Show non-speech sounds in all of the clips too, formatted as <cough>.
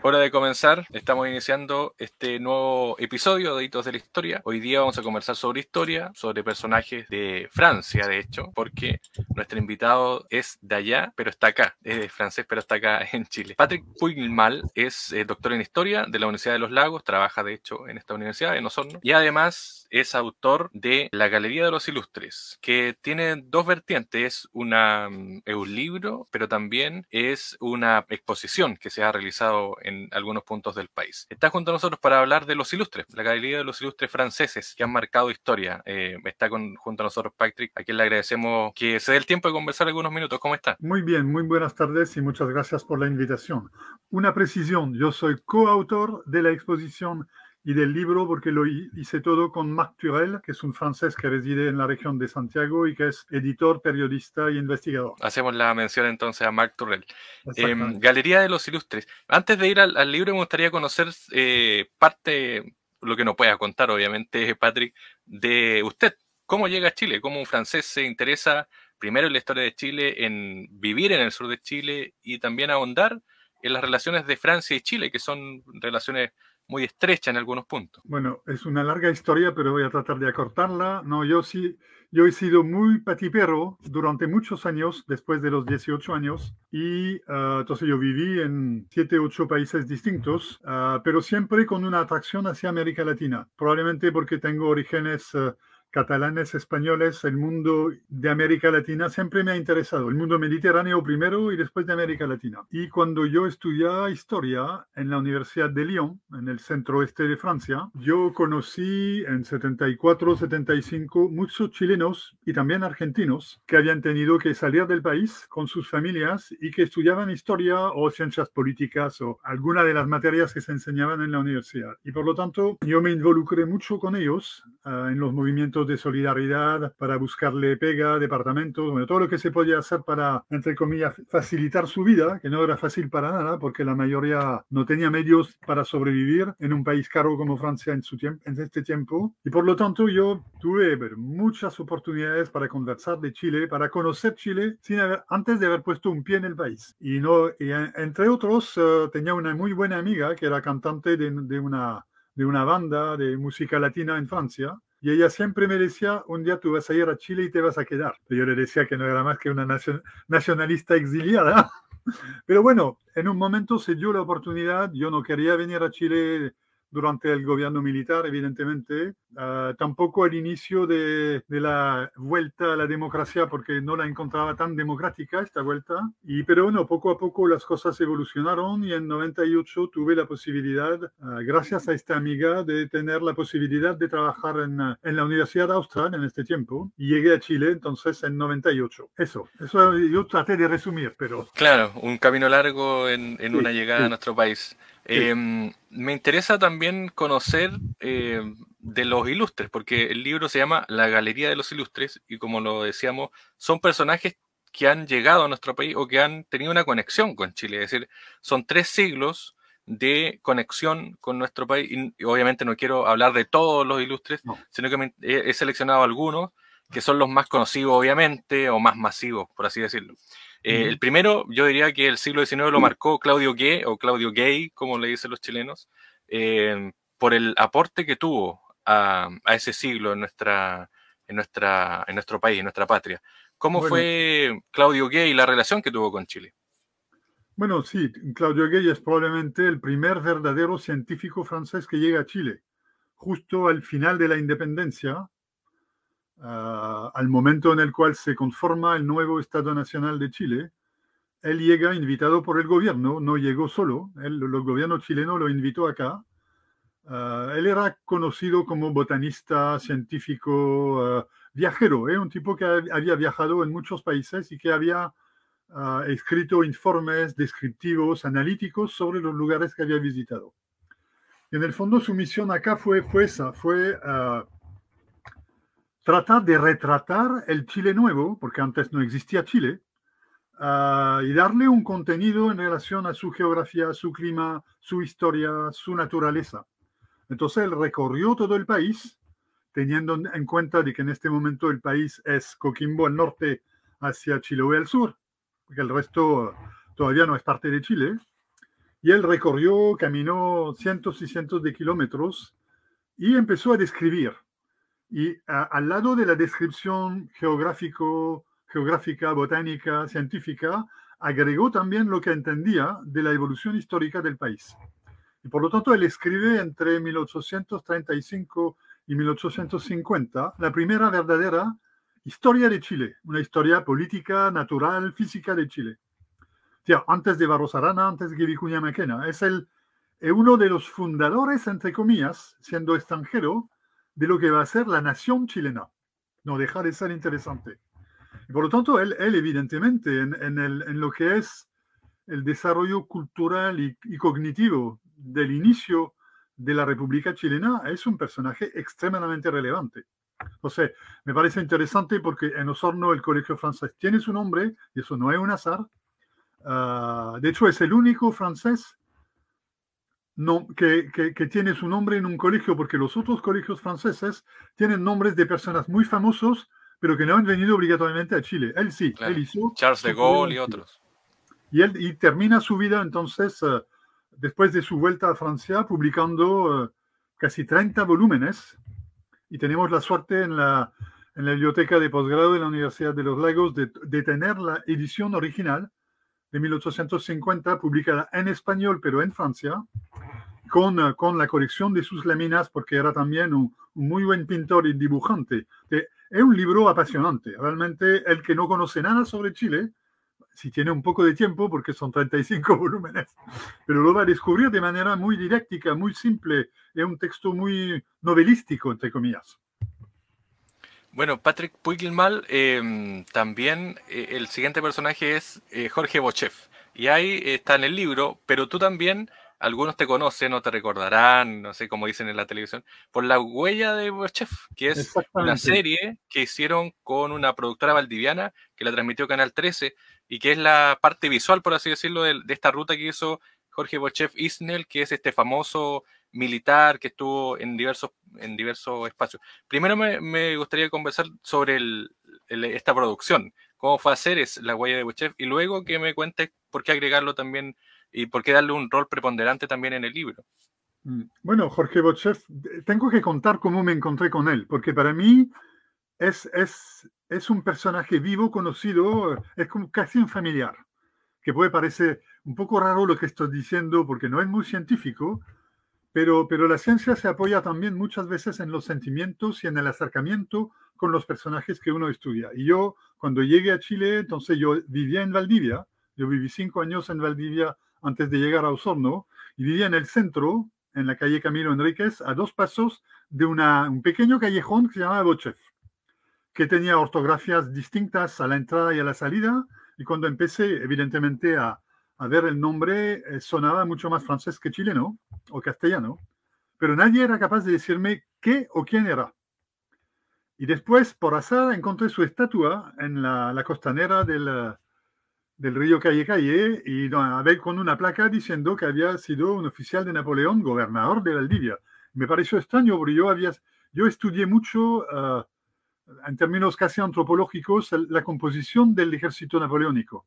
Hora de comenzar, estamos iniciando este nuevo episodio de Hitos de la Historia. Hoy día vamos a conversar sobre historia, sobre personajes de Francia, de hecho, porque nuestro invitado es de allá, pero está acá, es francés, pero está acá en Chile. Patrick Puigmal es eh, doctor en historia de la Universidad de los Lagos, trabaja de hecho en esta universidad, en Osorno, y además es autor de La Galería de los Ilustres, que tiene dos vertientes, es, una, mm, es un libro, pero también es una exposición que se ha realizado en algunos puntos del país. Está junto a nosotros para hablar de los ilustres, la galería de los ilustres franceses que han marcado historia. Eh, está con, junto a nosotros Patrick, a quien le agradecemos que se dé el tiempo de conversar algunos minutos. ¿Cómo está? Muy bien, muy buenas tardes y muchas gracias por la invitación. Una precisión, yo soy coautor de la exposición y del libro porque lo hice todo con Marc Turel, que es un francés que reside en la región de Santiago y que es editor, periodista y investigador. Hacemos la mención entonces a Marc Turel. Em, Galería de los Ilustres. Antes de ir al, libro me gustaría conocer eh, parte, lo que nos pueda contar obviamente Patrick, de usted. ¿Cómo llega a Chile? ¿Cómo un francés se interesa primero en la historia de Chile, en vivir en el sur de Chile y también ahondar en las relaciones de Francia y Chile, que son relaciones muy estrecha en algunos puntos. Bueno, es una larga historia, pero voy a tratar de acortarla. No, yo sí, yo he sido muy patipero durante muchos años, después de los 18 años, y ah, entonces yo viví en 7, 8 países distintos, uh, pero siempre con una atracción hacia América Latina, probablemente porque tengo orígenes... Uh, catalanes, españoles, el mundo de América Latina siempre me ha interesado, el mundo mediterráneo primero y después de América Latina. Y cuando yo estudiaba historia en la Universidad de Lyon, en el centro oeste de Francia, yo conocí en 74, 75 muchos chilenos y también argentinos que habían tenido que salir del país con sus familias y que estudiaban historia o ciencias políticas o alguna de las materias que se enseñaban en la universidad. Y por lo tanto, yo me involucré mucho con ellos uh, en los movimientos de solidaridad, para buscarle pega, departamentos, bueno, todo lo que se podía hacer para, entre comillas, facilitar su vida, que no era fácil para nada, porque la mayoría no tenía medios para sobrevivir en un país caro como Francia en, su tiempo, en este tiempo. Y por lo tanto yo tuve muchas oportunidades para conversar de Chile, para conocer Chile sin antes de haber puesto un pie en el país. Y, no, y entre otros, uh, tenía una muy buena amiga que era cantante de una de una banda de música latina en Francia y ella siempre me decía, un día tú vas a ir a Chile y te vas a quedar. yo le decía que no era más que una nacionalista exiliada. <laughs> Pero bueno, en un momento se dio la oportunidad, yo no quería venir a Chile durante el gobierno militar, evidentemente, uh, tampoco al inicio de, de, la vuelta a la democracia, porque no la encontraba tan democrática esta vuelta. Y, pero bueno, poco a poco las cosas evolucionaron y en 98 tuve la posibilidad, uh, gracias a esta amiga, de tener la posibilidad de trabajar en, en, la Universidad Austral en este tiempo. Y llegué a Chile entonces en 98. Eso, eso yo traté de resumir, pero... Claro, un camino largo en, en sí, una llegada sí. a nuestro país. Eh, me interesa también conocer eh, de los ilustres, porque el libro se llama La Galería de los Ilustres y como lo decíamos, son personajes que han llegado a nuestro país o que han tenido una conexión con Chile, es decir, son tres siglos de conexión con nuestro país y obviamente no quiero hablar de todos los ilustres, no. sino que me, he, he seleccionado algunos que son los más conocidos obviamente o más masivos, por así decirlo. Eh, el primero, yo diría que el siglo XIX lo marcó Claudio Gay, o Claudio Gay, como le dicen los chilenos, eh, por el aporte que tuvo a, a, ese siglo en, nuestra, en, nuestra, en nuestro país, en nuestra patria. ¿Cómo bueno, fue Claudio Gay y la relación que tuvo con Chile? Bueno, sí, Claudio Gay es probablemente el primer verdadero científico francés que llega a Chile, justo al final de la independencia, uh, al momento en el cual se conforma el nuevo Estado Nacional de Chile, él llega invitado por el gobierno, no llegó solo, él, el gobierno chileno lo invitó acá. Uh, él era conocido como botanista, científico, uh, viajero, ¿eh? un tipo que había viajado en muchos países y que había escrito informes descriptivos, analíticos sobre los lugares que había visitado. Y en el fondo su misión acá fue, fue esa, fue tratar de retratar el Chile nuevo, porque antes no existía Chile, uh, y darle un contenido en relación a su geografía, su clima, su historia, su naturaleza. Entonces él recorrió todo el país, teniendo en cuenta de que en este momento el país es Coquimbo al norte hacia Chiloé al sur, porque el resto todavía no es parte de Chile. Y él recorrió, caminó cientos y cientos de kilómetros y empezó a describir. Y al lado de la descripción geográfico, geográfica, botánica, científica, agregó también lo que entendía de la evolución histórica del país. Y por lo tanto, él escribe entre 1835 y 1850 la primera verdadera historia de Chile, una historia política, natural, física de Chile. antes de Barros Arana, antes de Vicuña Maquena, es el, uno de los fundadores, entre comillas, siendo extranjero, de lo que va a ser la nación chilena. No deja de ser interesante. Y por lo tanto, él, él evidentemente, en, en, el, en, lo que es el desarrollo cultural y, y, cognitivo del inicio de la República Chilena, es un personaje extremadamente relevante. Sea, me parece interesante porque en Osorno el colegio francés tiene su nombre, y eso no es un azar. Uh, de hecho, es el único francés no, que, que, que, tiene su nombre en un colegio, porque los otros colegios franceses tienen nombres de personas muy famosos, pero que no han venido obligatoriamente a Chile. Él sí, claro. él hizo. Charles de Gaulle y otros. Y él y termina su vida entonces, uh, después de su vuelta a Francia, publicando uh, casi 30 volúmenes. Y tenemos la suerte en la, en la biblioteca de posgrado de la Universidad de los Lagos de, de tener la edición original de 1850, publicada en español, pero en Francia, con, con, la colección de sus láminas, porque era también un, un muy buen pintor y dibujante. Es un libro apasionante. Realmente, el que no conoce nada sobre Chile, si tiene un poco de tiempo, porque son 35 <laughs> volúmenes, pero lo va a descubrir de manera muy didáctica, muy simple. Es un texto muy novelístico, entre comillas. Bueno, Patrick Puigdelmal, eh, también eh, el siguiente personaje es eh, Jorge Bochef. Y ahí está en el libro, pero tú también, algunos te conocen o te recordarán, no sé cómo dicen en la televisión, por La huella de Bochef, que es una serie que hicieron con una productora valdiviana que la transmitió Canal 13 y que es la parte visual, por así decirlo, de, de esta ruta que hizo Jorge Bochef Isnel, que es este famoso militar que estuvo en diversos, en diversos espacios. Primero me, gustaría conversar sobre esta producción, cómo fue hacer es la huella de Bochef, y luego que me cuentes por qué agregarlo también y por qué darle un rol preponderante también en el libro. Bueno, Jorge Bochef, tengo que contar cómo me encontré con él, porque para mí es, es, es un personaje vivo, conocido, es como casi un familiar, que puede parecer un poco raro lo que estoy diciendo porque no es muy científico, pero, pero la ciencia se apoya también muchas veces en los sentimientos y en el acercamiento con los personajes que uno estudia. Y yo, cuando llegué a Chile, entonces yo vivía en Valdivia, yo viví cinco años en Valdivia antes de llegar a Osorno, y vivía en el centro, en la calle Camilo Enríquez, a dos pasos de un pequeño callejón que se llama Bochef, que tenía ortografías distintas a la entrada y a la salida, y cuando empecé, evidentemente, a, a ver el nombre eh, sonaba mucho más francés que chileno o castellano, pero nadie era capaz de decirme qué o quién era. Y después, por azar, encontré su estatua en la, la costanera del, del, río Calle Calle y con una placa diciendo que había sido un oficial de Napoleón, gobernador de Valdivia. Me pareció extraño porque yo, había, yo estudié mucho, uh, en términos casi antropológicos, la composición del ejército napoleónico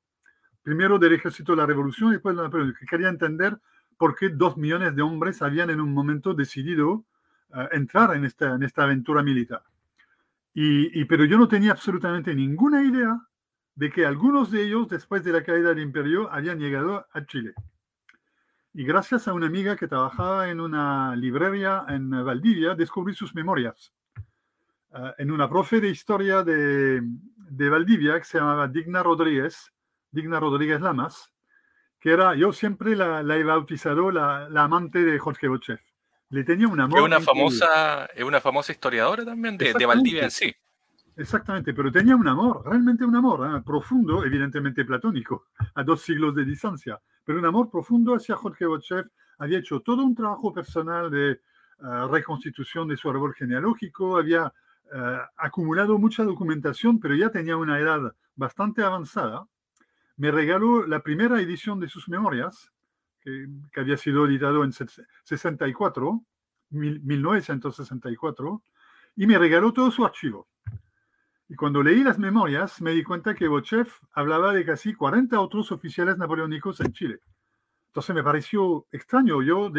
primero del ejército de la revolución y después de la Napoleón, que quería entender por qué dos millones de hombres habían en un momento decidido uh, entrar en esta, en esta aventura militar. Y, y, pero yo no tenía absolutamente ninguna idea de que algunos de ellos, después de la caída del imperio, habían llegado a Chile. Y gracias a una amiga que trabajaba en una librería en Valdivia, descubrí sus memorias. Uh, en una profe de historia de, de Valdivia que se llamaba Digna Rodríguez, Digna Rodríguez Lamas, que era, yo siempre la, la he bautizado la, la, amante de Jorge Bochef. Le tenía un amor. Es una, famosa, es una famosa historiadora también de, de, Valdivia en sí. Exactamente, pero tenía un amor, realmente un amor ¿eh? profundo, evidentemente platónico, a dos siglos de distancia, pero un amor profundo hacia Jorge Bochef. Había hecho todo un trabajo personal de uh, reconstitución de su árbol genealógico, había uh, acumulado mucha documentación, pero ya tenía una edad bastante avanzada me regaló la primera edición de sus memorias, que, había sido editado en 64, 1964, y me regaló todo su archivo. Y cuando leí las memorias, me di cuenta que Bochef hablaba de casi 40 otros oficiales napoleónicos en Chile. Entonces me pareció extraño. Yo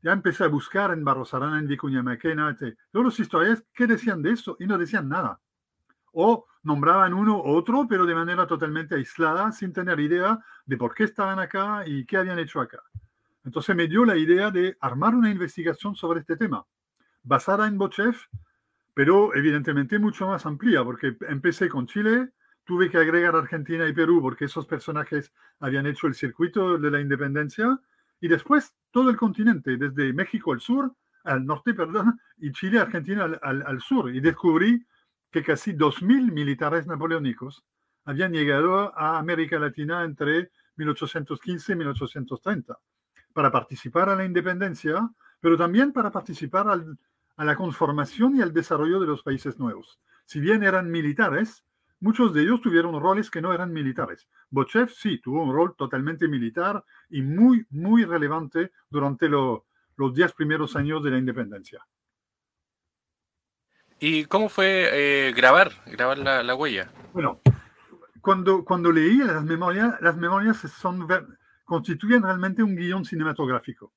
ya empecé a buscar en Barros Arana, en Vicuña Maquena, todos los historiadores, ¿qué decían de eso? Y no decían nada. O nombraban uno u otro, pero de manera totalmente aislada, sin tener idea de por qué estaban acá y qué habían hecho acá. Entonces me dio la idea de armar una investigación sobre este tema, basada en Bochef, pero evidentemente mucho más amplia, porque empecé con Chile, tuve que agregar Argentina y Perú, porque esos personajes habían hecho el circuito de la independencia, y después todo el continente, desde México al sur, al norte, perdón, y Chile, Argentina al, al sur, y descubrí que casi 2.000 militares napoleónicos habían llegado a América Latina entre 1815 y 1830 para participar a la independencia, pero también para participar a la conformación y al desarrollo de los países nuevos. Si bien eran militares, muchos de ellos tuvieron roles que no eran militares. Bochev sí tuvo un rol totalmente militar y muy, muy relevante durante los diez primeros años de la independencia. ¿Y cómo fue eh, grabar, grabar la, huella? Bueno, cuando, cuando leí las memorias, las memorias son constituyen realmente un guion cinematográfico.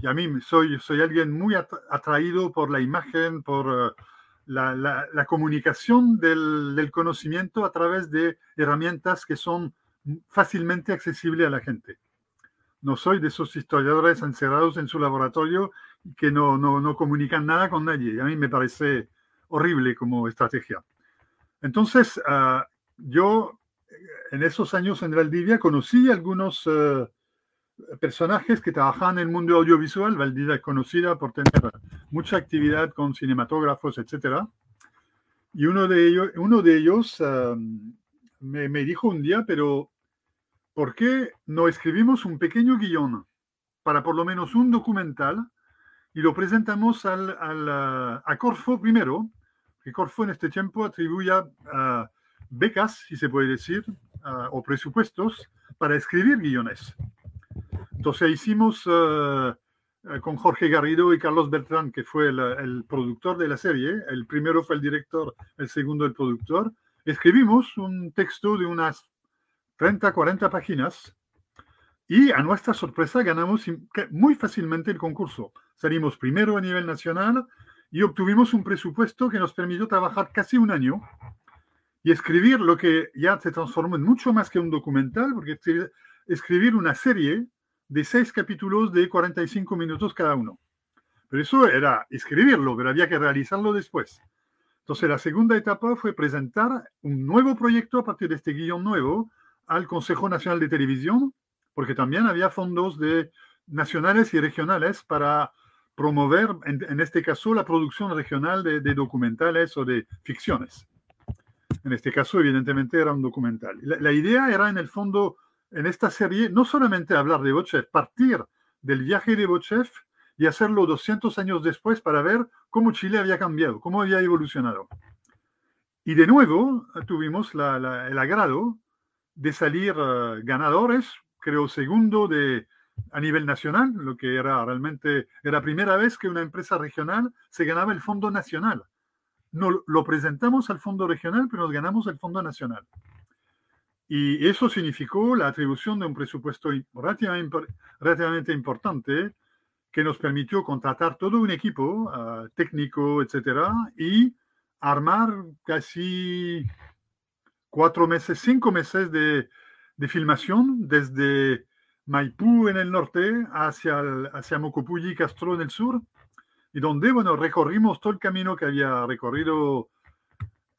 Y a mí soy, soy alguien muy atraído por la imagen, por eh, la, la, comunicación del, del, conocimiento a través de herramientas que son fácilmente accesibles a la gente. No soy de esos historiadores encerrados en su laboratorio que no, no, no comunican nada con nadie. A mí me parece horrible como estrategia. Entonces, uh, yo en esos años en Valdivia conocí algunos eh, personajes que trabajaban en el mundo audiovisual. Valdivia es conocida por tener mucha actividad con cinematógrafos, etc. Y uno de ellos, uno de ellos eh, me, me, dijo un día, pero ¿por qué no escribimos un pequeño guion para por lo menos un documental y lo presentamos al, al, a Corfo primero? Que Corfo en este tiempo atribuía... Uh, becas, si se puede decir, uh, o presupuestos para escribir guiones. Entonces hicimos uh, con Jorge Garrido y Carlos Bertrán, que fue el, el, productor de la serie, el primero fue el director, el segundo el productor, escribimos un texto de unas 30, 40 páginas y a nuestra sorpresa ganamos muy fácilmente el concurso. Salimos primero a nivel nacional y obtuvimos un presupuesto que nos permitió trabajar casi un año y escribir lo que ya se transformó en mucho más que un documental, porque escribir una serie de seis capítulos de 45 minutos cada uno. Pero eso era escribirlo, pero había que realizarlo después. Entonces la segunda etapa fue presentar un nuevo proyecto a partir de este guion nuevo al Consejo Nacional de Televisión, porque también había fondos de, nacionales y regionales para promover, en, este caso, la producción regional de, documentales o de ficciones. En este caso, evidentemente, era un documental. La, idea era, en el fondo, en esta serie, no solamente hablar de Bochev, partir del viaje de Bochev y hacerlo 200 años después para ver cómo Chile había cambiado, cómo había evolucionado. Y de nuevo tuvimos el agrado de salir uh, ganadores, creo segundo de, a nivel nacional, lo que era realmente, era la primera vez que una empresa regional se ganaba el Fondo Nacional no, lo presentamos al Fondo Regional, pero nos ganamos el Fondo Nacional. Y eso significó la atribución de un presupuesto relativamente, importante que nos permitió contratar todo un equipo uh, técnico, etcétera, y armar casi cuatro meses, cinco meses de, de filmación desde Maipú en el norte hacia, el, hacia Mocopulli Castro en el sur, y donde, bueno, recorrimos todo el camino que había recorrido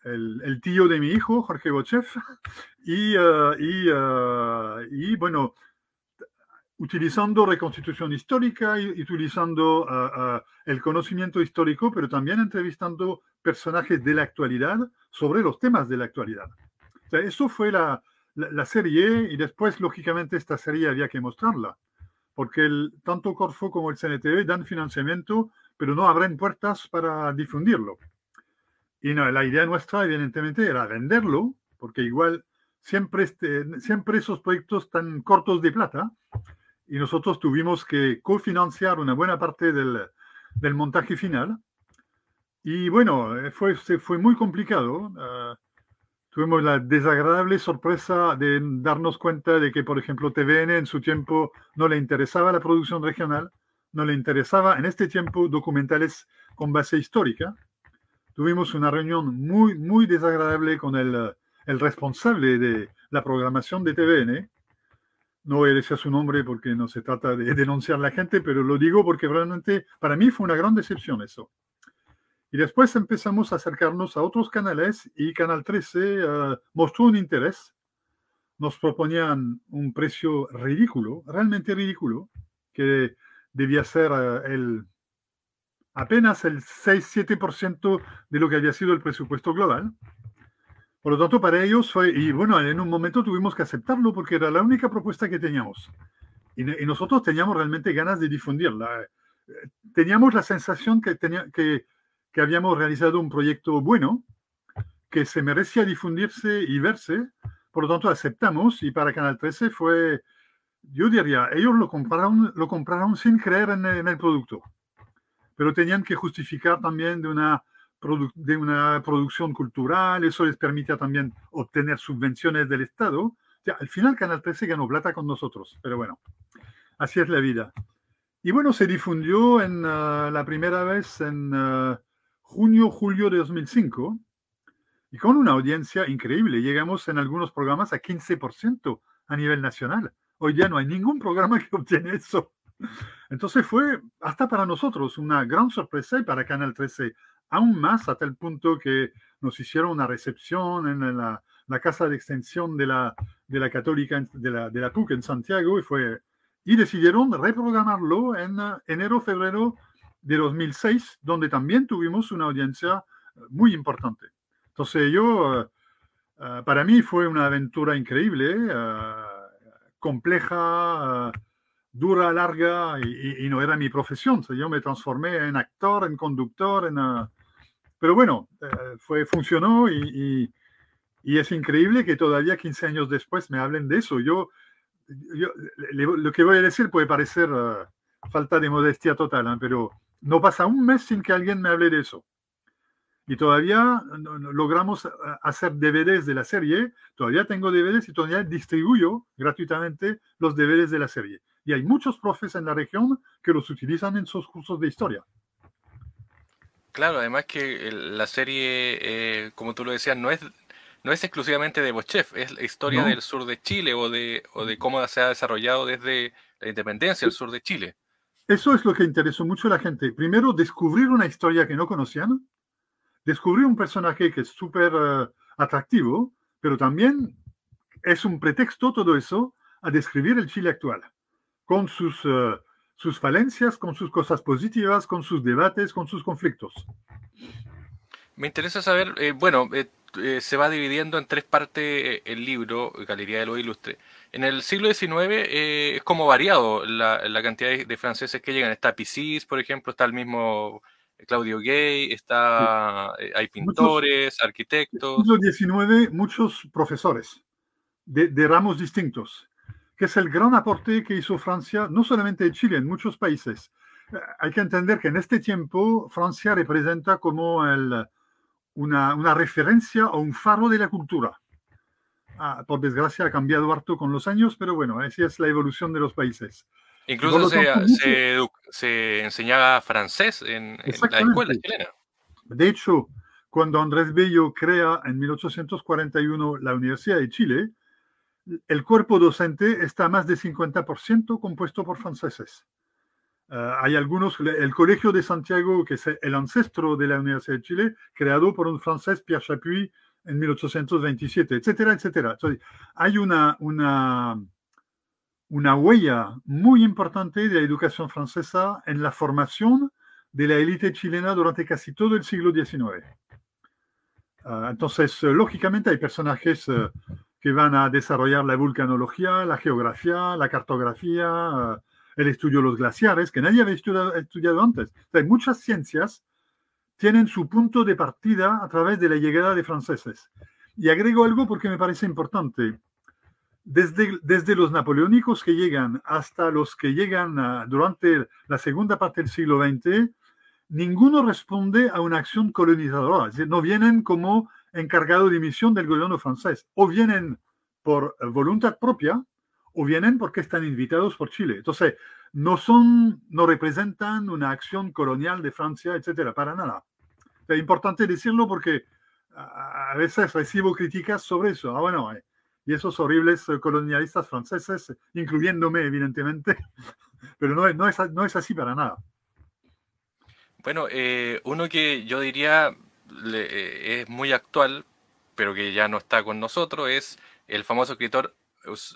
el, el tío de mi hijo, Jorge Bochev, y, uh, y, uh, y, bueno, utilizando reconstitución histórica y utilizando uh, el conocimiento histórico, pero también entrevistando personajes de la actualidad sobre los temas de la actualidad. O sea, eso fue la, la, la, serie y después, lógicamente, esta serie había que mostrarla, porque el, tanto Corfo como el CNTV dan financiamiento pero no abren puertas para difundirlo. Y no, la idea nuestra, evidentemente, era venderlo, porque igual siempre, este, siempre esos proyectos están cortos de plata, y nosotros tuvimos que cofinanciar una buena parte del, del montaje final. Y bueno, fue, fue muy complicado. Uh, tuvimos la desagradable sorpresa de darnos cuenta de que, por ejemplo, TVN en su tiempo no le interesaba la producción regional, no le interesaba en este tiempo documentales con base histórica. Tuvimos una reunión muy, muy desagradable con el, el responsable de la programación de TVN. No voy a decir su nombre porque no se trata de <laughs> denunciar a la gente, pero lo digo porque realmente para mí fue una gran decepción eso. Y después empezamos a acercarnos a otros canales y Canal 13 eh, mostró un interés. Nos proponían un precio ridículo, realmente ridículo, que debía ser eh, el, apenas el 6-7% de lo que había sido el presupuesto global. Por lo tanto, para ellos fue, y bueno, en un momento tuvimos que aceptarlo porque era la única propuesta que teníamos. Y, y nosotros teníamos realmente ganas de difundirla. Eh, teníamos la sensación que, tenía, que que habíamos realizado un proyecto bueno, que se merecía difundirse y verse, por lo tanto aceptamos y para Canal 13 fue, yo diría, ellos lo compraron, lo compraron sin creer en el, producto, pero tenían que justificar también de una, de una producción cultural, eso les permitía también obtener subvenciones del Estado. al final Canal 13 ganó plata con nosotros, pero bueno, así es la vida. Y bueno, se difundió en ah, la primera vez en... Ah, junio-julio de 2005 y con una audiencia increíble. Llegamos en algunos programas a 15% a nivel nacional. Hoy ya no hay ningún programa que obtiene eso. Entonces fue hasta para nosotros una gran sorpresa y para Canal 13 aún más, hasta el punto que nos hicieron una recepción en la, casa de extensión de la, de la Católica, de la, de la PUC en Santiago y, fue, y decidieron reprogramarlo en enero-febrero de 2006, donde también tuvimos una audiencia eh, muy importante. Entonces yo, eh, eh, para mí fue una aventura increíble, compleja, dura, larga, y, no era mi profesión. yo me transformé en actor, en conductor, en... pero bueno, fue, funcionó y, y, es increíble que todavía 15 años después me hablen de eso. Yo, yo lo que voy a decir puede parecer falta de modestia total, pero no pasa un mes sin que alguien me hable de eso. Y todavía logramos eh, hacer DVDs de la serie, todavía tengo DVDs y todavía distribuyo gratuitamente los DVDs de la serie. Y hay muchos profes en la región que los utilizan en sus cursos de historia. Claro, además que la serie, eh, como tú lo decías, no es, no es exclusivamente de Bochef, es la historia del sur de Chile o de, o de cómo se ha desarrollado desde la independencia del sur de Chile. Eso es lo que interesó mucho a la gente. Primero, descubrir una historia que no conocían, descubrir un personaje que es súper eh, atractivo, pero también es un pretexto todo eso a describir el Chile actual, con sus, eh, sus falencias, con sus cosas positivas, con sus debates, con sus conflictos. Me interesa saber, eh, bueno, se va dividiendo en tres partes el libro, Galería de los Ilustres. En el siglo XIX eh, es como variado la, cantidad de, franceses que llegan. Está Picis, por ejemplo, está el mismo Claudio Gay, está, eh, hay pintores, arquitectos. En el siglo XIX, muchos profesores de, de, ramos distintos, que es el gran aporte que hizo Francia, no solamente en Chile, en muchos países. Eh, hay que entender que en este tiempo Francia representa como el, una, una referencia o un faro de la cultura Ah, por desgracia ha cambiado harto con los años, pero bueno, así es la evolución de los países. Incluso se, enseñaba francés en, la escuela chilena. De hecho, cuando Andrés Bello crea en 1841 la Universidad de Chile, el cuerpo docente está más de 50% compuesto por franceses. Ah, hay algunos, el Colegio de Santiago, que es el ancestro de la Universidad de Chile, creado por un francés, Pierre Chapuis, en 1827, etcétera, etcétera. hay una, una, una huella muy importante de la educación francesa en la formación de la élite chilena durante casi todo el siglo XIX. Ah, entonces, lógicamente hay personajes eh, que van a desarrollar la vulcanología, la geografía, la cartografía, el estudio de los glaciares, que nadie había estudiado, estudiado antes. hay muchas ciencias tienen su punto de partida a través de la llegada de franceses. Y agrego algo porque me parece importante. Desde, desde los napoleónicos que llegan hasta los que llegan durante la segunda parte del siglo XX, ninguno responde a una acción colonizadora. no vienen como encargado de misión del gobierno francés. O vienen por voluntad propia o vienen porque están invitados por Chile. Entonces, no son, no representan una acción colonial de Francia, etcétera, para nada. Es importante decirlo porque a veces recibo críticas sobre eso. Ah, bueno, eh, y esos horribles colonialistas franceses, incluyéndome, evidentemente, <laughs> pero no, no, es, no es así para nada. Bueno, eh, uno que yo diría eh, es muy actual, pero que ya no está con nosotros, es el famoso escritor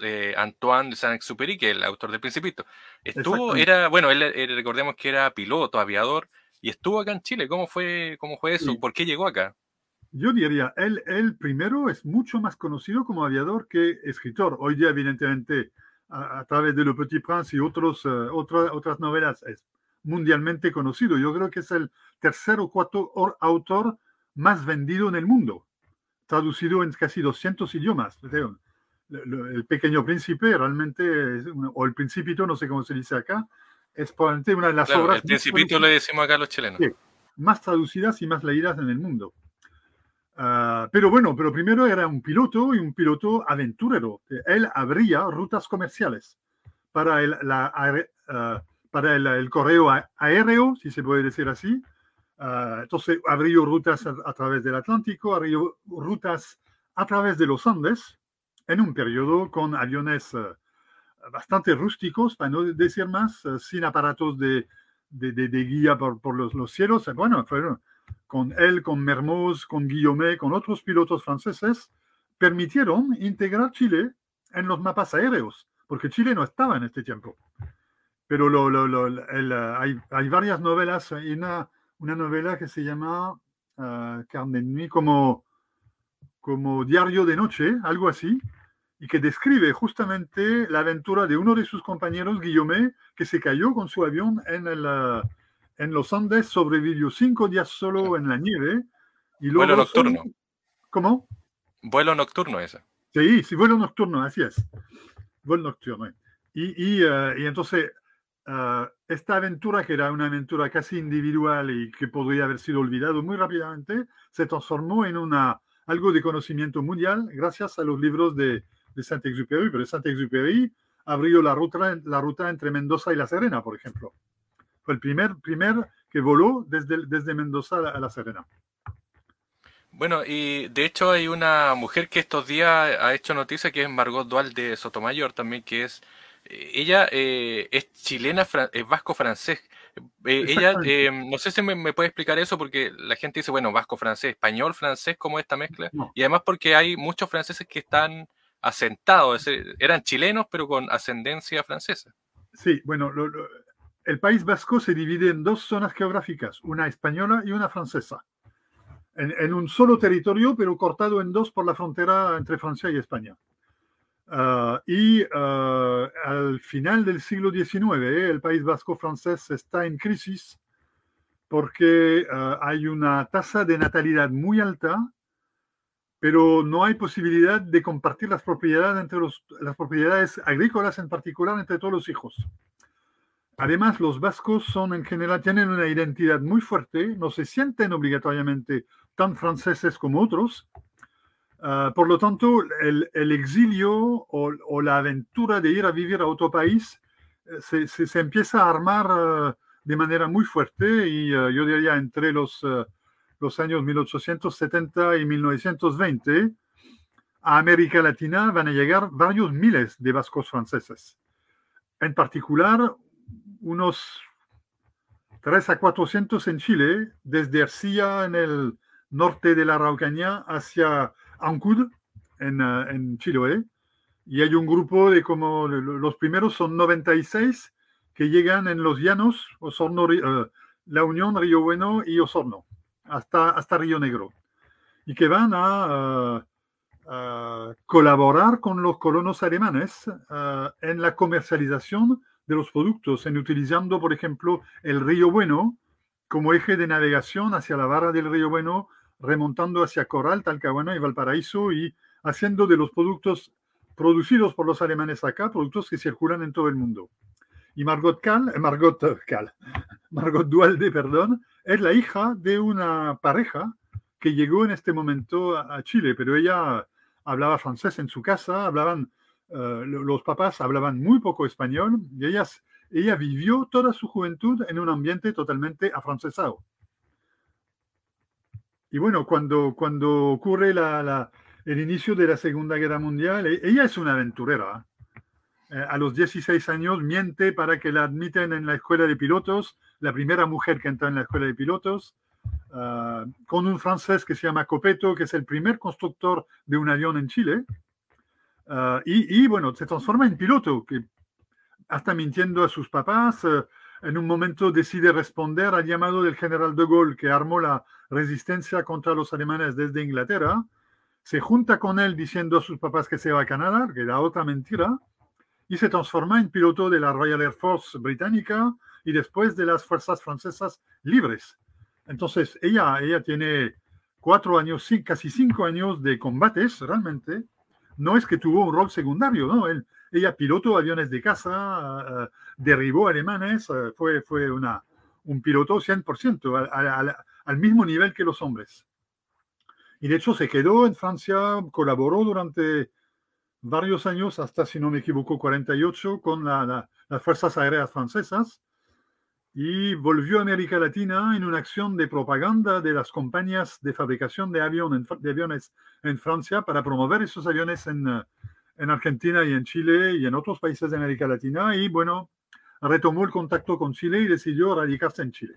eh, Antoine de Saint-Exupéry, que es el autor del Principito. Estuvo, era, bueno, él, recordemos que era piloto, aviador, y estuvo acá en Chile. ¿Cómo fue, cómo fue eso? ¿Por qué llegó acá? Yo diría, él, él primero es mucho más conocido como aviador que escritor. Hoy día, evidentemente, a, través de Le Petit Prince y otros, otras novelas, es mundialmente conocido. Yo creo que es el tercer o cuarto autor más vendido en el mundo, traducido en casi 200 idiomas. El Pequeño Príncipe realmente, o El Principito, no sé cómo se dice acá, es probablemente una de las obras. El Principito le decimos acá a los chilenos. más traducidas y más leídas en el mundo. Ah, pero bueno, pero primero era un piloto y un piloto aventurero. Él abría rutas comerciales para el, la, uh, para el, correo aéreo, si se puede decir así. Ah, entonces, abrió rutas a, través del Atlántico, abrió rutas a través de los Andes, en un periodo con aviones eh, bastante rústicos, para no decir más, eh, sin aparatos de, de, de, guía por, por los, los, cielos. Bueno, fueron con él, con Mermoz, con Guillaume, con otros pilotos franceses, permitieron integrar Chile en los mapas aéreos, porque Chile no estaba en este tiempo pero lo, lo, lo, el, hay, hay, varias novelas. Hay una, una novela que se llama uh, Carne de Nuit, como, como Diario de Noche, algo así, y que describe justamente la aventura de uno de sus compañeros, Guillaume, que se cayó con su avión en, el, en los Andes, sobrevivió cinco días solo en la nieve. Y luego vuelo nocturno. ¿Cómo? Vuelo nocturno ese. Sí, sí, vuelo nocturno, así es. Vuelo nocturno. Y, y, uh, y entonces Ah, esta aventura, que era una aventura casi individual y que podría haber sido olvidado muy rápidamente, se transformó en una, algo de conocimiento mundial gracias a los libros de, de Saint-Exupéry. Pero Saint-Exupéry abrió la ruta, la ruta entre Mendoza y La Serena, por ejemplo. Fue el primer, primer que voló desde, desde Mendoza a La Serena. Bueno, y de hecho hay una mujer que estos días ha hecho noticia, que es Margot Dual de Sotomayor también, que es ella eh, es chilena, es vasco-francés. Eh, ella, eh, no sé si me, puede explicar eso, porque la gente dice, bueno, vasco-francés, español-francés, ¿cómo esta mezcla? Y además porque hay muchos franceses que están asentados, eran chilenos, pero con ascendencia francesa. Sí, bueno, el País Vasco se divide en dos zonas geográficas, una española y una francesa. en un solo territorio, pero cortado en dos por la frontera entre Francia y España. Ah, y ah, al final del siglo XIX, el País Vasco francés está en crisis porque ah, hay una tasa de natalidad muy alta, pero no hay posibilidad de compartir las propiedades entre las propiedades agrícolas en particular entre todos los hijos. Además, los vascos son en general tienen una identidad muy fuerte, no se sienten obligatoriamente tan franceses como otros, Ah, por lo tanto, el, exilio o, la aventura de ir a vivir a otro país eh, se, empieza a armar uh, de manera muy fuerte y uh, yo diría entre los, los años 1870 y 1920, a América Latina van a llegar varios miles de vascos franceses. En particular, unos 3 a 400 en Chile, desde Arcilla en el norte de la Araucanía hacia Ancud, en, uh, en Chiloé, y hay un grupo de como los primeros son 96 que llegan en los llanos, Osorno, uh, La Unión, Río Bueno y Osorno, hasta, hasta Río Negro, y que van a, colaborar con los colonos alemanes en la comercialización de los productos, en utilizando, por ejemplo, el Río Bueno como eje de navegación hacia la barra del Río Bueno remontando hacia Corral, Talcahuano y Valparaíso y haciendo de los productos producidos por los alemanes acá, productos que circulan en todo el mundo. Y Margot Cal, eh, Margot Cal, <laughs> Margot Dualde, perdón, es la hija de una pareja que llegó en este momento a, Chile, pero ella hablaba francés en su casa, hablaban, eh, los papás hablaban muy poco español y ella, ella vivió toda su juventud en un ambiente totalmente afrancesado. Y bueno, cuando, cuando ocurre el inicio de la Segunda Guerra Mundial, e, ella es una aventurera. Eh, a los 16 años miente para que la admiten en la escuela de pilotos, la primera mujer que entra en la escuela de pilotos, ah, con un francés que se llama Copeto, que es el primer constructor de un avión en Chile. Ah, y, y, bueno, se transforma en piloto, que hasta mintiendo a sus papás, eh, en un momento decide responder al llamado del general de Gaulle, que armó la resistencia contra los alemanes desde Inglaterra. Se junta con él diciendo a sus papás que se va a Canadá, que era otra mentira, y se transforma en piloto de la Royal Air Force británica y después de las fuerzas francesas libres. Entonces, ella, ella tiene cuatro años, casi cinco años de combates realmente. No es que tuvo un rol secundario, ¿no? Él, ella pilotó aviones de caza, uh, derribó alemanes, uh, fue, fue una, un piloto 100%, al, al, al, mismo nivel que los hombres. Y de hecho se quedó en Francia, colaboró durante varios años, hasta si no me equivoco, 48, con la, la, las Fuerzas Aéreas Francesas y volvió a América Latina en una acción de propaganda de las compañías de fabricación de, avión, de aviones en Francia para promover esos aviones en, en Argentina y en Chile y en otros países de América Latina y bueno, retomó el contacto con Chile y decidió radicarse en Chile.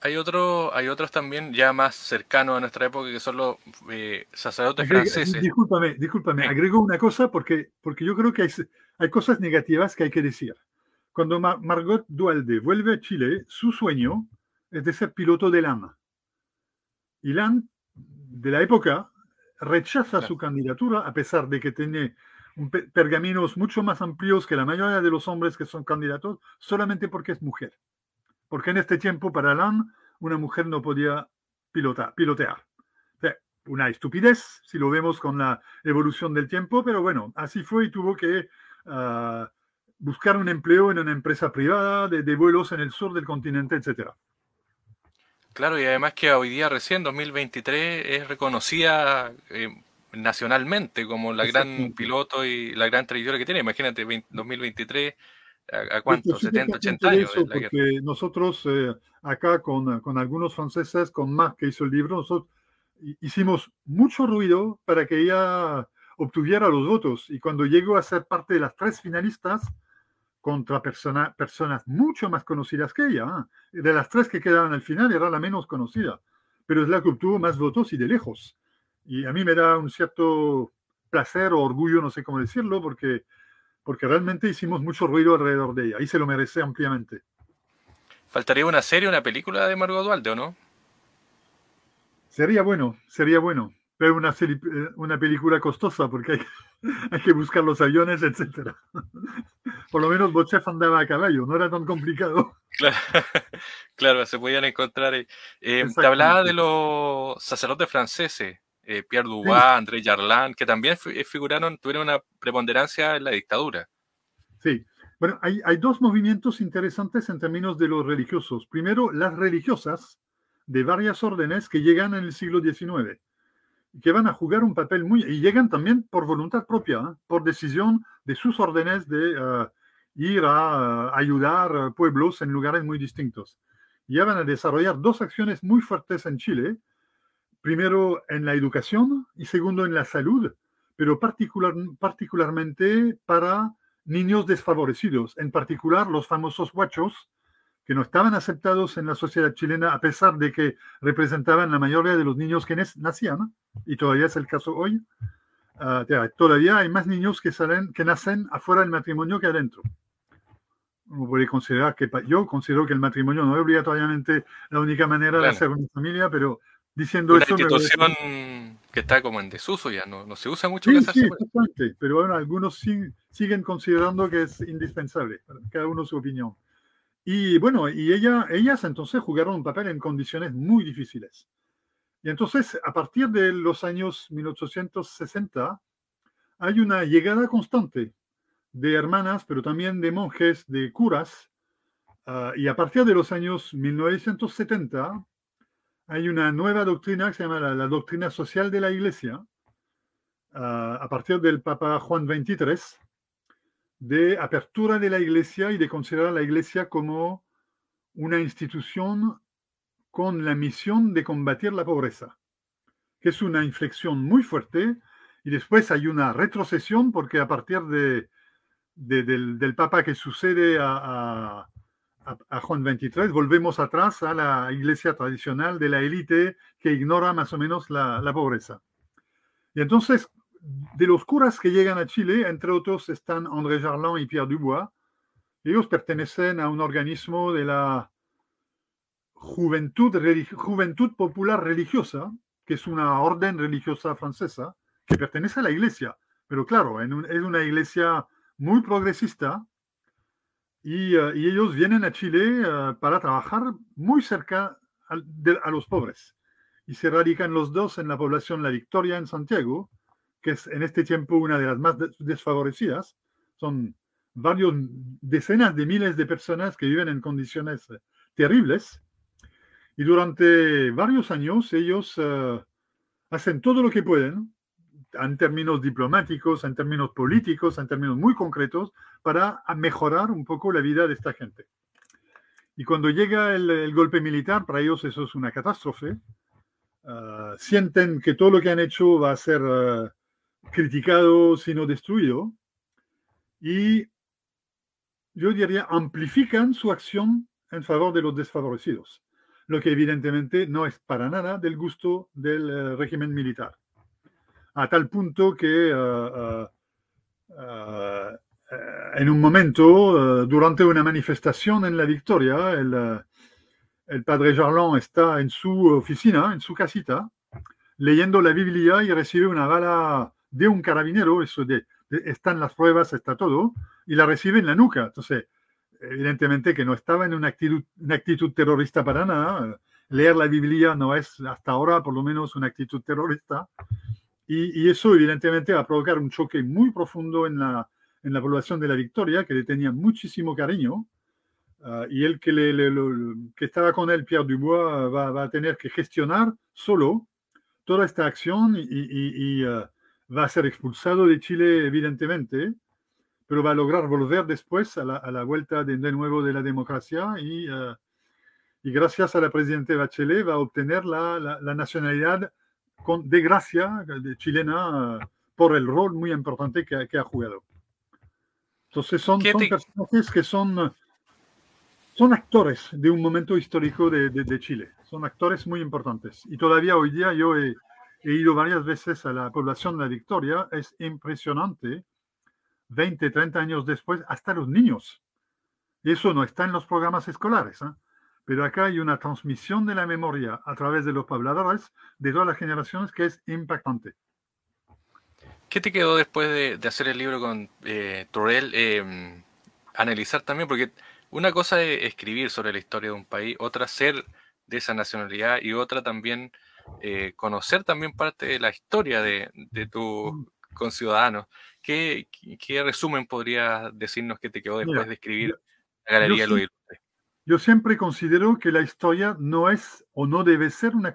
Hay, otro, hay otros también ya más cercanos a nuestra época que son los eh, sacerdotes franceses. Discúlpame, discúlpame, agrego una cosa porque, porque yo creo que hay, hay cosas negativas que hay que decir. Cuando Margot Dualde vuelve a Chile, su sueño es de ser piloto de LAN. Y LAN, de la época, rechaza su candidatura a pesar de que tiene pergaminos mucho más amplios que la mayoría de los hombres que son candidatos, solamente porque es mujer. Porque en este tiempo, para LAN, una mujer no podía pilotar, pilotear. una estupidez, si lo vemos con la evolución del tiempo, pero bueno, así fue y tuvo que uh, buscar un empleo en una empresa privada de, de vuelos en el sur del continente, etcétera. Claro, y además que hoy día recién, 2023, es reconocida eh, nacionalmente como la gran piloto y la gran trayectoria que tiene. Imagínate, 20, 2023, ¿a, a cuánto? 70, 80 años. Eso porque nosotros eh, acá con, con, algunos franceses, con Marc que hizo el libro, nosotros hicimos mucho ruido para que ella obtuviera los votos. Y cuando llegó a ser parte de las tres finalistas, contra persona, personas mucho más conocidas que ella. ¿eh? De las tres que quedaban al final, era la menos conocida, pero es la que obtuvo más votos y de lejos. Y a mí me da un cierto placer o orgullo, no sé cómo decirlo, porque, porque realmente hicimos mucho ruido alrededor de ella y se lo merece ampliamente. ¿Faltaría una serie, una película de Margot Dualde o no? Sería bueno, sería bueno pero una, serie, eh, una película costosa porque hay, <laughs> hay, que buscar los aviones, etc. <laughs> Por lo menos Bochef andaba a caballo, no era tan complicado. <laughs> Claro, claro se podían encontrar. Eh, te hablaba de los sacerdotes franceses, eh, Pierre Dubois, sí. André Jarlan, que también eh, figuraron, tuvieron una preponderancia en la dictadura. Sí, bueno, hay, hay dos movimientos interesantes en términos de los religiosos. Primero, las religiosas de varias órdenes que llegan en el siglo XIX que van a jugar un papel muy... y llegan también por voluntad propia, ¿eh? por decisión de sus órdenes de uh, ir a uh, ayudar pueblos en lugares muy distintos. Ya van a desarrollar dos acciones muy fuertes en Chile, primero en la educación y segundo en la salud, pero particular, particularmente para niños desfavorecidos, en particular los famosos huachos, que no estaban aceptados en la sociedad chilena a pesar de que representaban la mayoría de los niños que nacían, y todavía es el caso hoy. Uh, todavía hay más niños que, salen, que nacen afuera del matrimonio que adentro. Uno puede considerar que yo considero que el matrimonio no es obligatoriamente la única manera claro. de hacer una familia, pero diciendo una eso. Una institución que está como en desuso ya, no, no se usa mucho. Sí, sí, exactamente, pero bueno, algunos siguen considerando que es indispensable, cada uno su opinión. Y bueno, y ella, ellas entonces jugaron un papel en condiciones muy difíciles. Y entonces, a partir de los años 1860, hay una llegada constante de hermanas, pero también de monjes, de curas. Uh, y a partir de los años 1970, hay una nueva doctrina que se llama la, doctrina social de la Iglesia, ah, a partir del Papa Juan XXIII, de apertura de la Iglesia y de considerar a la Iglesia como una institución con la misión de combatir la pobreza, que es una inflexión muy fuerte y después hay una retrocesión porque a partir de, del, Papa que sucede a a, Juan 23, volvemos atrás a la iglesia tradicional de la élite que ignora más o menos la, pobreza. Y entonces, de los curas que llegan a Chile, entre otros están André Jarlin y Pierre Dubois, ellos pertenecen a un organismo de la Juventud, Juventud Popular Religiosa, que es una orden religiosa francesa, que pertenece a la iglesia. Pero claro, es una iglesia muy progresista, eh, y, ellos vienen a Chile eh, para trabajar muy cerca a, los pobres. Y se radican los dos en la población La Victoria en Santiago, que es en este tiempo una de las más desfavorecidas. Son varios decenas de miles de personas que viven en condiciones eh, terribles. Y durante varios años ellos hacen todo lo que pueden en términos diplomáticos, en términos políticos, en términos muy concretos, para mejorar un poco la vida de esta gente. Y cuando llega el, golpe militar, para ellos eso es una catástrofe. Ah, sienten que todo lo que han hecho va a ser ah, criticado, sino destruido. Y yo diría, amplifican su acción en favor de los desfavorecidos, lo que evidentemente no es para nada del gusto del eh, régimen militar a tal punto que eh, eh, eh, en un momento, durante una manifestación en La Victoria, el, padre Jarlon está en su oficina, en su casita, leyendo la Biblia y recibe una bala de un carabinero, eso de, están las pruebas, está todo, y la recibe en la nuca. Entonces, evidentemente que no estaba en una actitud, una actitud terrorista para nada. Leer la Biblia no es hasta ahora por lo menos una actitud terrorista. Y, eso evidentemente va a provocar un choque muy profundo en la, en la población de la Victoria, que le tenía muchísimo cariño. Ah, y el que, le, que estaba con él, Pierre Dubois, va, va, a tener que gestionar solo toda esta acción y, ah, va a ser expulsado de Chile, evidentemente, pero va a lograr volver después a la, a la vuelta de, de, nuevo de la democracia y, ah, y gracias a la presidenta Bachelet va a obtener la, la, la nacionalidad con, de gracia de chilena por el rol muy importante que, que ha jugado. Entonces son, son personajes que son, son actores de un momento histórico de, de, Chile, son actores muy importantes. Y todavía hoy día yo he, he, ido varias veces a la población de la Victoria, es impresionante, 20, 30 años después, hasta los niños. Y eso no está en los programas escolares. ¿eh? Pero acá hay una transmisión de la memoria a través de los pobladores de todas las generaciones que es impactante. ¿Qué te quedó después de, hacer el libro con eh, Torrell? Em, analizar también, porque una cosa es escribir sobre la historia de un país, otra ser de esa nacionalidad y otra también eh, conocer también parte de la historia de, de tus mm. conciudadanos. ¿Qué, ¿Qué, resumen podrías decirnos que te quedó después de escribir la Galería de Ilustres? Yo siempre considero que la historia no es o no debe ser una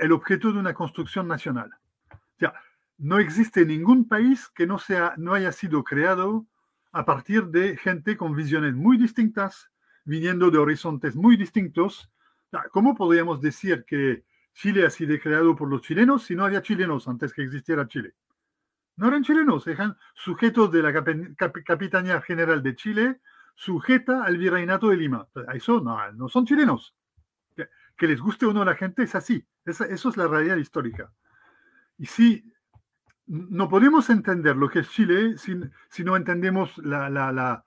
el objeto de una construcción nacional. O sea, no existe ningún país que no, sea, no haya sido creado a partir de gente con visiones muy distintas, viniendo de horizontes muy distintos. ¿Cómo podríamos decir que Chile ha sido creado por los chilenos si no había chilenos antes que existiera Chile? No eran chilenos, eran sujetos de la Capitanía General de Chile sujeta al virreinato de Lima. Eso no, no son chilenos. Que, les guste o no a la gente es así. eso es la realidad histórica. Y si no podemos entender lo que es Chile si, no entendemos la,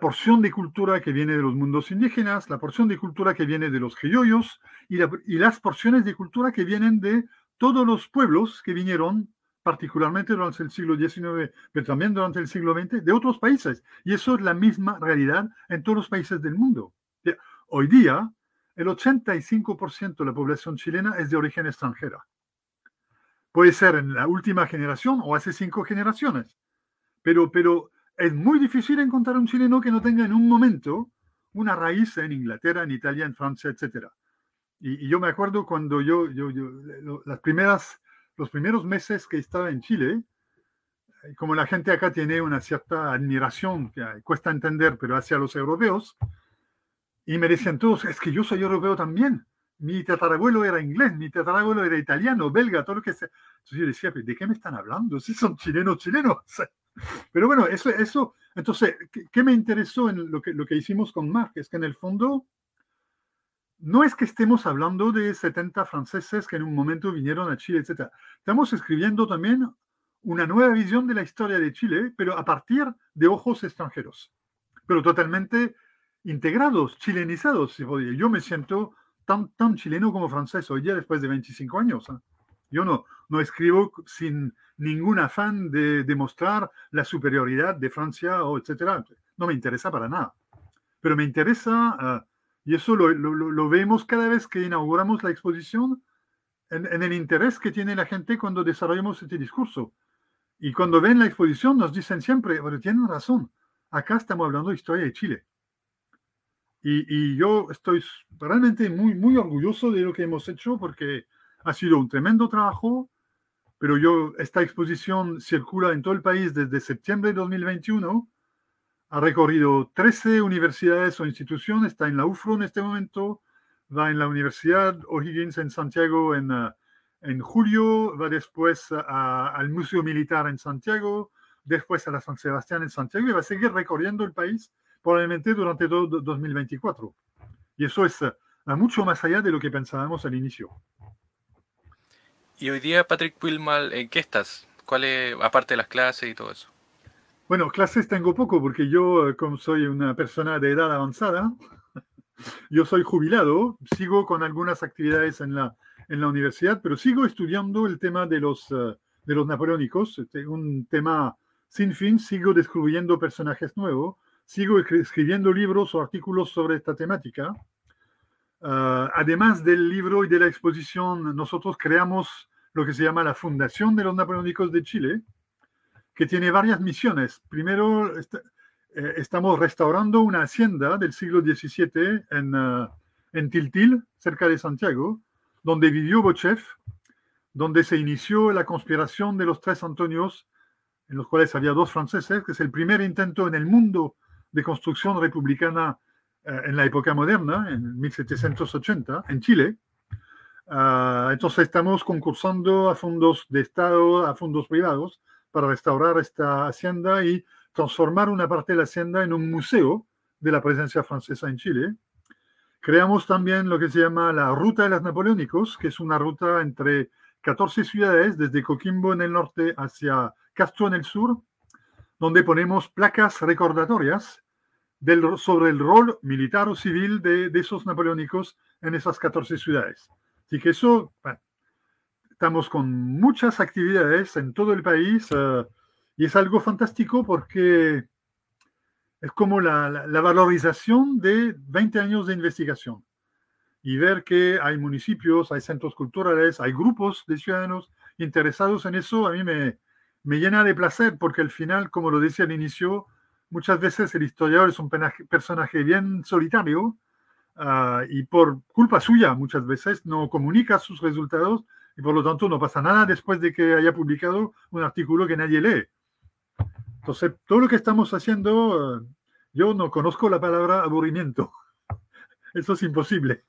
porción de cultura que viene de los mundos indígenas, la porción de cultura que viene de los criollos y, y las porciones de cultura que vienen de todos los pueblos que vinieron particularmente durante el siglo XIX, pero también durante el siglo XX, de otros países. Y eso es la misma realidad en todos los países del mundo. Hoy día, el 85% de la población chilena es de origen extranjera. Puede ser en la última generación o hace cinco generaciones. Pero, pero es muy difícil encontrar un chileno que no tenga en un momento una raíz en Inglaterra, en Italia, en Francia, etc. Y, yo me acuerdo cuando yo, yo, las primeras, los primeros meses que estaba en Chile, eh, como la gente acá tiene una cierta admiración, que cuesta entender, pero hacia los europeos, y me decían todos, es que yo soy europeo también. Mi tatarabuelo era inglés, mi tatarabuelo era italiano, belga, todo lo que sea. Entonces yo decía, ¿de qué me están hablando? Si son chilenos, chilenos. <laughs> Pero bueno, eso, eso entonces, ¿qué, me interesó en lo que, lo que hicimos con Marc? Es que en el fondo, no es que estemos hablando de 70 franceses que en un momento vinieron a Chile, etc. Estamos escribiendo también una nueva visión de la historia de Chile, pero a partir de ojos extranjeros, pero totalmente integrados, chilenizados, si podía. Yo me siento tan, tan chileno como francés hoy día después de 25 años. ¿eh? Yo no, no escribo sin ningún afán de demostrar la superioridad de Francia o etcétera. No me interesa para nada. Pero me interesa, ah, y eso lo, lo, vemos cada vez que inauguramos la exposición, en, en, el interés que tiene la gente cuando desarrollamos este discurso. Y cuando ven la exposición nos dicen siempre, pero tienen razón, acá estamos hablando de historia de Chile. Y, y, yo estoy realmente muy, muy orgulloso de lo que hemos hecho porque ha sido un tremendo trabajo, pero yo, esta exposición circula en todo el país desde septiembre de 2021. Ha recorrido 13 universidades o instituciones, está en la UFRO en este momento, va en la Universidad O'Higgins en Santiago en, en julio, va después al Museo Militar en Santiago, después a la San Sebastián en Santiago y va a seguir recorriendo el país probablemente durante todo 2024. Y eso es uh, mucho más allá de lo que pensábamos al inicio. Y hoy día, Patrick Wilmal, ¿en qué estás? ¿Cuál aparte de las clases y todo eso? Bueno, clases tengo poco porque yo, como soy una persona de edad avanzada, <laughs> yo soy jubilado, sigo con algunas actividades en la, en la universidad, pero sigo estudiando el tema de los, eh, de los napoleónicos, este, un tema sin fin, sigo descubriendo personajes nuevos, sigo escribiendo libros o artículos sobre esta temática. Uh, además del libro y de la exposición, nosotros creamos lo que se llama la Fundación de los Napoleónicos de Chile, que tiene varias misiones. Primero, eh, estamos restaurando una hacienda del siglo XVII en, uh, en, Tiltil, cerca de Santiago, donde vivió Bochef, donde se inició la conspiración de los tres Antonios, en los cuales había dos franceses, que es el primer intento en el mundo de construcción republicana uh, en la época moderna, en 1780, en Chile. Uh, entonces estamos concursando a fondos de Estado, a fondos privados, para restaurar esta hacienda y transformar una parte de la hacienda en un museo de la presencia francesa en Chile. Creamos también lo que se llama la Ruta de los Napoleónicos, que es una ruta entre 14 ciudades, desde Coquimbo en el norte hacia Castro en el sur, donde ponemos placas recordatorias sobre el rol militar o civil de, de esos napoleónicos en esas 14 ciudades. Así que eso, estamos con muchas actividades en todo el país uh, y es algo fantástico porque es como la, la, la, valorización de 20 años de investigación y ver que hay municipios, hay centros culturales, hay grupos de ciudadanos interesados en eso, a mí me, me llena de placer porque al final, como lo decía al inicio, muchas veces el historiador es un personaje bien solitario uh, y por culpa suya muchas veces no comunica sus resultados y por lo tanto no pasa nada después de que haya publicado un artículo que nadie lee. Entonces, todo lo que estamos haciendo, uh, yo no conozco la palabra aburrimiento. <laughs> Eso es imposible.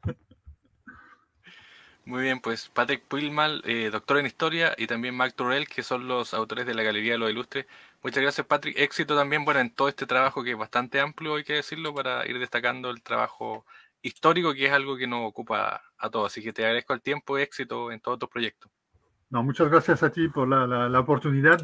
Muy bien, pues Patrick Puilmal, eh, doctor en historia, y también Mark Turrell, que son los autores de la Galería de los Ilustres. Muchas gracias, Patrick. Éxito también, bueno, en todo este trabajo que es bastante amplio, hay que decirlo, para ir destacando el trabajo histórico, que es algo que nos ocupa a todos. Así que te agradezco el tiempo y éxito en todos tus proyectos. No, muchas gracias a ti por la, la, la oportunidad.